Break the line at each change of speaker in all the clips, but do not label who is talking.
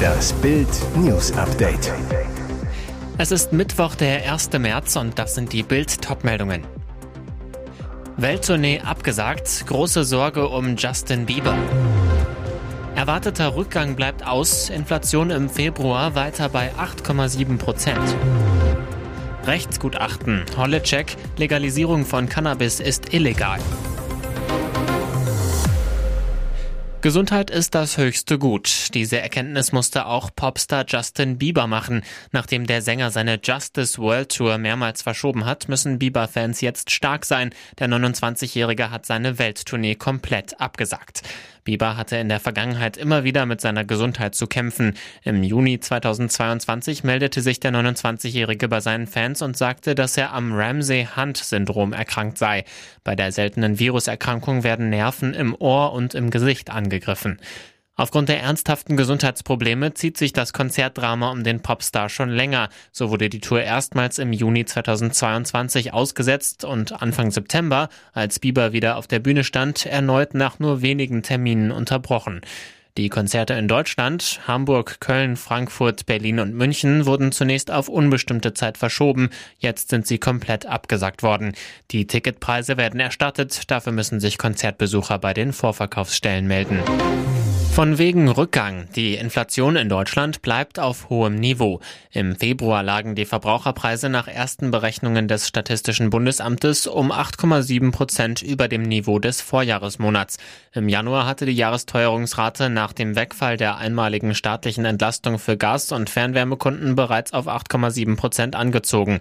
Das Bild News Update.
Es ist Mittwoch, der 1. März und das sind die Bild Topmeldungen. Welttournee abgesagt, große Sorge um Justin Bieber. Erwarteter Rückgang bleibt aus, Inflation im Februar weiter bei 8,7 Prozent. Rechtsgutachten, Holle-Check, Legalisierung von Cannabis ist illegal. Gesundheit ist das höchste Gut. Diese Erkenntnis musste auch Popstar Justin Bieber machen. Nachdem der Sänger seine Justice World Tour mehrmals verschoben hat, müssen Bieber-Fans jetzt stark sein. Der 29-Jährige hat seine Welttournee komplett abgesagt. Bieber hatte in der Vergangenheit immer wieder mit seiner Gesundheit zu kämpfen. Im Juni 2022 meldete sich der 29-Jährige bei seinen Fans und sagte, dass er am Ramsay-Hunt-Syndrom erkrankt sei. Bei der seltenen Viruserkrankung werden Nerven im Ohr und im Gesicht angegriffen. Aufgrund der ernsthaften Gesundheitsprobleme zieht sich das Konzertdrama um den Popstar schon länger. So wurde die Tour erstmals im Juni 2022 ausgesetzt und Anfang September, als Bieber wieder auf der Bühne stand, erneut nach nur wenigen Terminen unterbrochen. Die Konzerte in Deutschland, Hamburg, Köln, Frankfurt, Berlin und München wurden zunächst auf unbestimmte Zeit verschoben. Jetzt sind sie komplett abgesagt worden. Die Ticketpreise werden erstattet. Dafür müssen sich Konzertbesucher bei den Vorverkaufsstellen melden. Von wegen Rückgang. Die Inflation in Deutschland bleibt auf hohem Niveau. Im Februar lagen die Verbraucherpreise nach ersten Berechnungen des Statistischen Bundesamtes um 8,7 Prozent über dem Niveau des Vorjahresmonats. Im Januar hatte die Jahresteuerungsrate nach dem Wegfall der einmaligen staatlichen Entlastung für Gas- und Fernwärmekunden bereits auf 8,7 Prozent angezogen.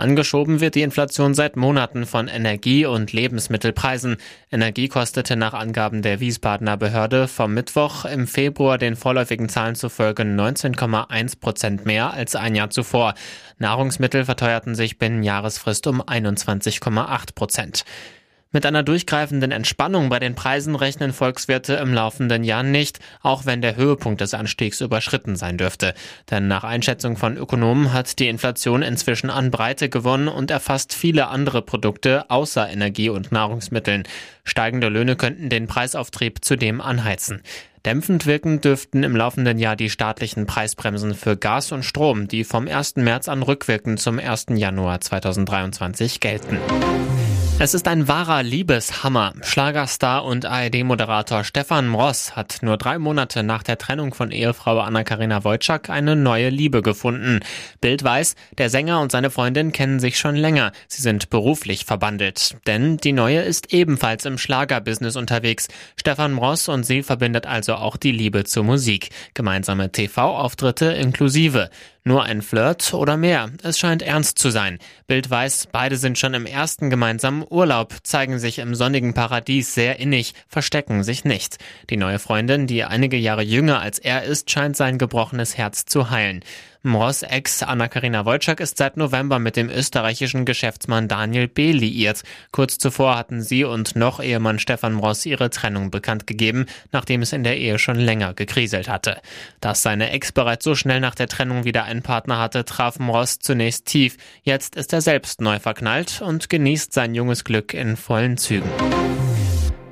Angeschoben wird die Inflation seit Monaten von Energie- und Lebensmittelpreisen. Energie kostete nach Angaben der Wiesbadener Behörde vom Mittwoch im Februar den vorläufigen Zahlen zufolge 19,1 Prozent mehr als ein Jahr zuvor. Nahrungsmittel verteuerten sich binnen Jahresfrist um 21,8 Prozent. Mit einer durchgreifenden Entspannung bei den Preisen rechnen Volkswirte im laufenden Jahr nicht, auch wenn der Höhepunkt des Anstiegs überschritten sein dürfte. Denn nach Einschätzung von Ökonomen hat die Inflation inzwischen an Breite gewonnen und erfasst viele andere Produkte außer Energie und Nahrungsmitteln. Steigende Löhne könnten den Preisauftrieb zudem anheizen. Dämpfend wirken dürften im laufenden Jahr die staatlichen Preisbremsen für Gas und Strom, die vom 1. März an rückwirkend zum 1. Januar 2023 gelten. Es ist ein wahrer Liebeshammer. Schlagerstar und ARD-Moderator Stefan Mross hat nur drei Monate nach der Trennung von Ehefrau Anna-Karina Wojcik eine neue Liebe gefunden. Bild weiß, der Sänger und seine Freundin kennen sich schon länger. Sie sind beruflich verbandelt. Denn die neue ist ebenfalls im Schlagerbusiness unterwegs. Stefan Mross und sie verbindet also auch die Liebe zur Musik. Gemeinsame TV-Auftritte inklusive. Nur ein Flirt oder mehr. Es scheint ernst zu sein. Bild weiß, beide sind schon im ersten gemeinsamen Urlaub, zeigen sich im sonnigen Paradies sehr innig, verstecken sich nicht. Die neue Freundin, die einige Jahre jünger als er ist, scheint sein gebrochenes Herz zu heilen. Mross Ex Anna-Karina Wojcik ist seit November mit dem österreichischen Geschäftsmann Daniel B. liiert. Kurz zuvor hatten sie und noch Ehemann Stefan Mross ihre Trennung bekannt gegeben, nachdem es in der Ehe schon länger gekriselt hatte. Dass seine Ex bereits so schnell nach der Trennung wieder einen Partner hatte, traf Mross zunächst tief. Jetzt ist er selbst neu verknallt und genießt sein junges Glück in vollen Zügen.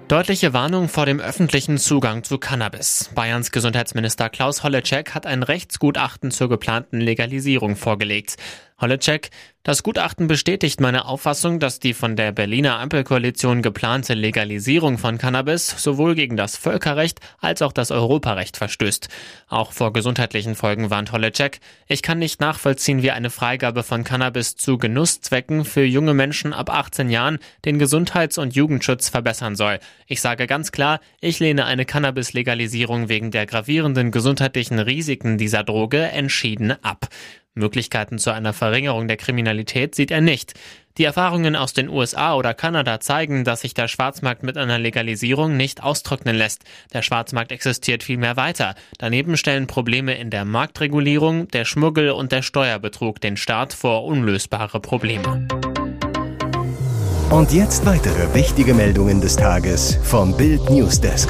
Deutliche Warnung vor dem öffentlichen Zugang zu Cannabis. Bayerns Gesundheitsminister Klaus Holleczek hat ein Rechtsgutachten zur geplanten Legalisierung vorgelegt. Holleczek, das Gutachten bestätigt meine Auffassung, dass die von der Berliner Ampelkoalition geplante Legalisierung von Cannabis sowohl gegen das Völkerrecht als auch das Europarecht verstößt. Auch vor gesundheitlichen Folgen warnt Holleczek. Ich kann nicht nachvollziehen, wie eine Freigabe von Cannabis zu Genusszwecken für junge Menschen ab 18 Jahren den Gesundheits- und Jugendschutz verbessern soll. Ich sage ganz klar, ich lehne eine Cannabis-Legalisierung wegen der gravierenden gesundheitlichen Risiken dieser Droge entschieden ab. Möglichkeiten zu einer Verringerung der Kriminalität sieht er nicht. Die Erfahrungen aus den USA oder Kanada zeigen, dass sich der Schwarzmarkt mit einer Legalisierung nicht austrocknen lässt. Der Schwarzmarkt existiert vielmehr weiter. Daneben stellen Probleme in der Marktregulierung, der Schmuggel und der Steuerbetrug den Staat vor unlösbare Probleme.
Und jetzt weitere wichtige Meldungen des Tages vom Bild Newsdesk.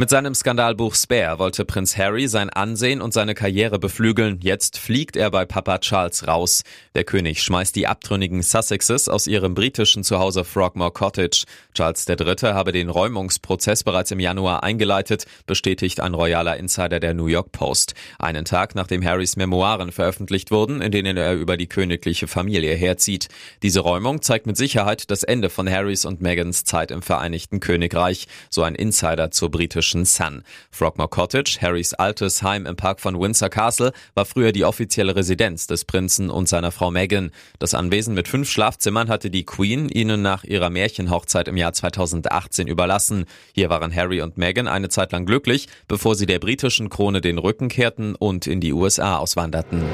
Mit seinem Skandalbuch Spare wollte Prinz Harry sein Ansehen und seine Karriere beflügeln. Jetzt fliegt er bei Papa Charles raus. Der König schmeißt die abtrünnigen Sussexes aus ihrem britischen Zuhause Frogmore Cottage. Charles III. habe den Räumungsprozess bereits im Januar eingeleitet, bestätigt ein royaler Insider der New York Post. Einen Tag nachdem Harrys Memoiren veröffentlicht wurden, in denen er über die königliche Familie herzieht. Diese Räumung zeigt mit Sicherheit das Ende von Harrys und Megans Zeit im Vereinigten Königreich, so ein Insider zur britischen britischen Sun. Frogmore Cottage, Harrys altes Heim im Park von Windsor Castle, war früher die offizielle Residenz des Prinzen und seiner Frau Meghan. Das Anwesen mit fünf Schlafzimmern hatte die Queen ihnen nach ihrer Märchenhochzeit im Jahr 2018 überlassen. Hier waren Harry und Meghan eine Zeit lang glücklich, bevor sie der britischen Krone den Rücken kehrten und in die USA auswanderten.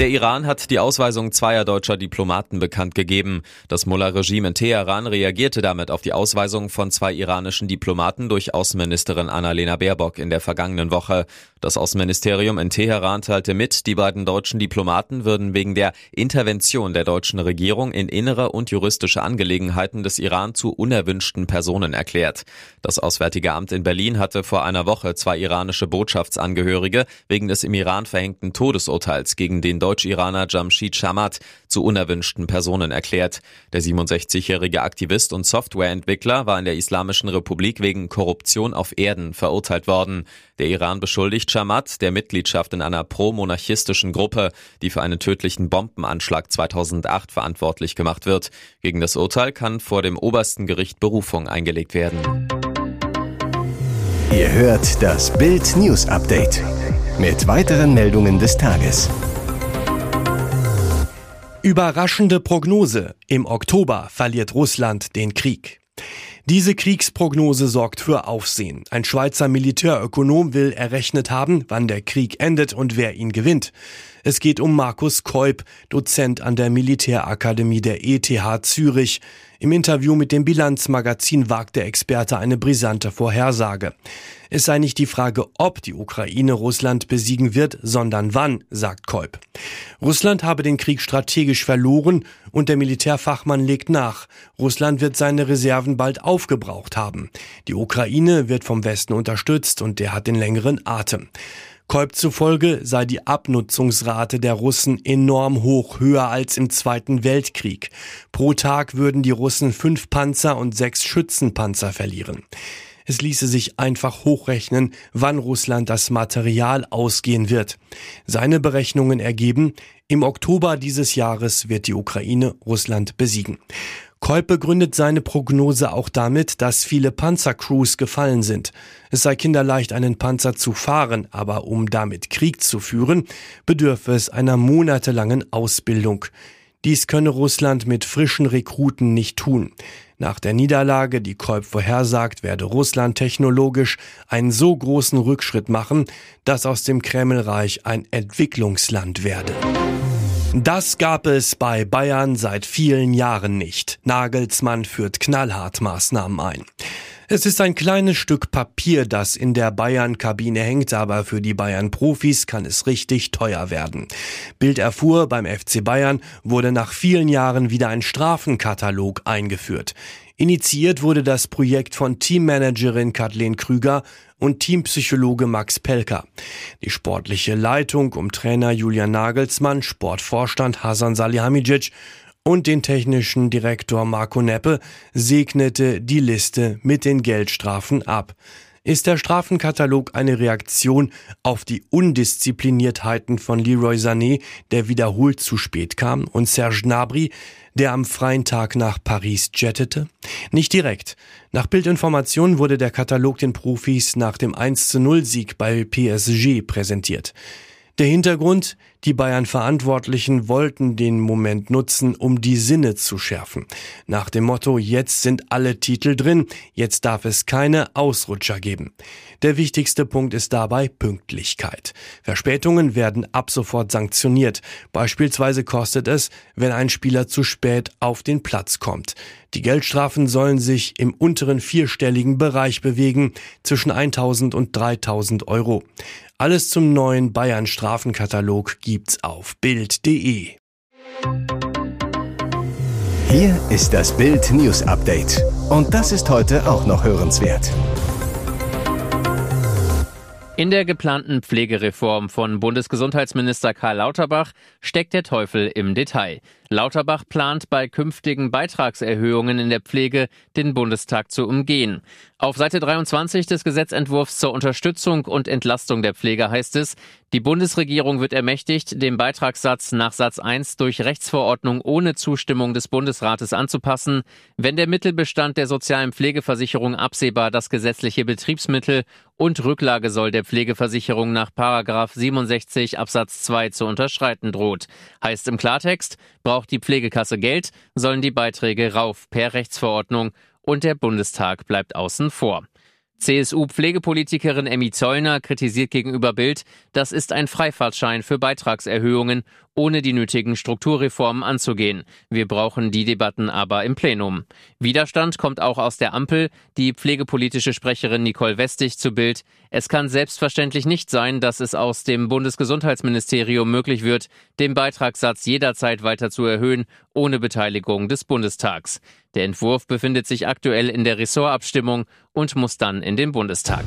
Der Iran hat die Ausweisung zweier deutscher Diplomaten bekannt gegeben. Das Mullah-Regime in Teheran reagierte damit auf die Ausweisung von zwei iranischen Diplomaten durch Außenministerin Annalena Baerbock in der vergangenen Woche. Das Außenministerium in Teheran teilte mit, die beiden deutschen Diplomaten würden wegen der Intervention der deutschen Regierung in innere und juristische Angelegenheiten des Iran zu unerwünschten Personen erklärt. Das Auswärtige Amt in Berlin hatte vor einer Woche zwei iranische Botschaftsangehörige wegen des im Iran verhängten Todesurteils gegen den Deutsch-Iraner Jamshid Shamat zu unerwünschten Personen erklärt. Der 67-jährige Aktivist und Softwareentwickler war in der Islamischen Republik wegen Korruption auf Erden verurteilt worden. Der Iran beschuldigt Shamat der Mitgliedschaft in einer pro-monarchistischen Gruppe, die für einen tödlichen Bombenanschlag 2008 verantwortlich gemacht wird. Gegen das Urteil kann vor dem obersten Gericht Berufung eingelegt werden.
Ihr hört das Bild News Update mit weiteren Meldungen des Tages.
Überraschende Prognose. Im Oktober verliert Russland den Krieg. Diese Kriegsprognose sorgt für Aufsehen. Ein Schweizer Militärökonom will errechnet haben, wann der Krieg endet und wer ihn gewinnt. Es geht um Markus Keup, Dozent an der Militärakademie der ETH Zürich. Im Interview mit dem Bilanzmagazin wagt der Experte eine brisante Vorhersage. Es sei nicht die Frage, ob die Ukraine Russland besiegen wird, sondern wann, sagt Kolb. Russland habe den Krieg strategisch verloren und der Militärfachmann legt nach. Russland wird seine Reserven bald aufgebraucht haben. Die Ukraine wird vom Westen unterstützt und der hat den längeren Atem. Kolb zufolge sei die Abnutzungsrate der Russen enorm hoch, höher als im Zweiten Weltkrieg. Pro Tag würden die Russen fünf Panzer und sechs Schützenpanzer verlieren. Es ließe sich einfach hochrechnen, wann Russland das Material ausgehen wird. Seine Berechnungen ergeben, im Oktober dieses Jahres wird die Ukraine Russland besiegen. Kolb begründet seine Prognose auch damit, dass viele Panzercrews gefallen sind. Es sei kinderleicht, einen Panzer zu fahren, aber um damit Krieg zu führen, bedürfe es einer monatelangen Ausbildung. Dies könne Russland mit frischen Rekruten nicht tun. Nach der Niederlage, die Kolb vorhersagt, werde Russland technologisch einen so großen Rückschritt machen, dass aus dem Kremlreich ein Entwicklungsland werde. Das gab es bei Bayern seit vielen Jahren nicht. Nagelsmann führt knallhart Maßnahmen ein. Es ist ein kleines Stück Papier, das in der Bayern-Kabine hängt, aber für die Bayern-Profis kann es richtig teuer werden. Bild erfuhr, beim FC Bayern wurde nach vielen Jahren wieder ein Strafenkatalog eingeführt. Initiiert wurde das Projekt von Teammanagerin Kathleen Krüger und Teampsychologe Max Pelker. Die sportliche Leitung um Trainer Julian Nagelsmann, Sportvorstand Hasan Salihamidzic und den technischen Direktor Marco Neppe segnete die Liste mit den Geldstrafen ab. Ist der Strafenkatalog eine Reaktion auf die Undiszipliniertheiten von Leroy Sané, der wiederholt zu spät kam, und Serge Gnabry, der am freien Tag nach Paris jettete? Nicht direkt. Nach Bildinformationen wurde der Katalog den Profis nach dem 1 0 Sieg bei PSG präsentiert. Der Hintergrund, die Bayern-Verantwortlichen wollten den Moment nutzen, um die Sinne zu schärfen. Nach dem Motto, jetzt sind alle Titel drin, jetzt darf es keine Ausrutscher geben. Der wichtigste Punkt ist dabei Pünktlichkeit. Verspätungen werden ab sofort sanktioniert. Beispielsweise kostet es, wenn ein Spieler zu spät auf den Platz kommt. Die Geldstrafen sollen sich im unteren vierstelligen Bereich bewegen, zwischen 1000 und 3000 Euro. Alles zum neuen Bayern Strafenkatalog gibt's auf Bild.de.
Hier ist das Bild News Update. Und das ist heute auch noch hörenswert.
In der geplanten Pflegereform von Bundesgesundheitsminister Karl Lauterbach steckt der Teufel im Detail. Lauterbach plant bei künftigen Beitragserhöhungen in der Pflege den Bundestag zu umgehen. Auf Seite 23 des Gesetzentwurfs zur Unterstützung und Entlastung der Pflege heißt es, die Bundesregierung wird ermächtigt, den Beitragssatz nach Satz 1 durch Rechtsverordnung ohne Zustimmung des Bundesrates anzupassen, wenn der Mittelbestand der sozialen Pflegeversicherung absehbar das gesetzliche Betriebsmittel und Rücklagesoll der Pflegeversicherung nach 67 Absatz 2 zu unterschreiten droht. Heißt im Klartext, braucht die Pflegekasse Geld, sollen die Beiträge rauf per Rechtsverordnung und der Bundestag bleibt außen vor. CSU-Pflegepolitikerin Emmy Zollner kritisiert gegenüber Bild, das ist ein Freifahrtschein für Beitragserhöhungen, ohne die nötigen Strukturreformen anzugehen. Wir brauchen die Debatten aber im Plenum. Widerstand kommt auch aus der Ampel. Die pflegepolitische Sprecherin Nicole Westig zu Bild. Es kann selbstverständlich nicht sein, dass es aus dem Bundesgesundheitsministerium möglich wird, den Beitragssatz jederzeit weiter zu erhöhen, ohne Beteiligung des Bundestags. Der Entwurf befindet sich aktuell in der Ressortabstimmung und muss dann in den Bundestag.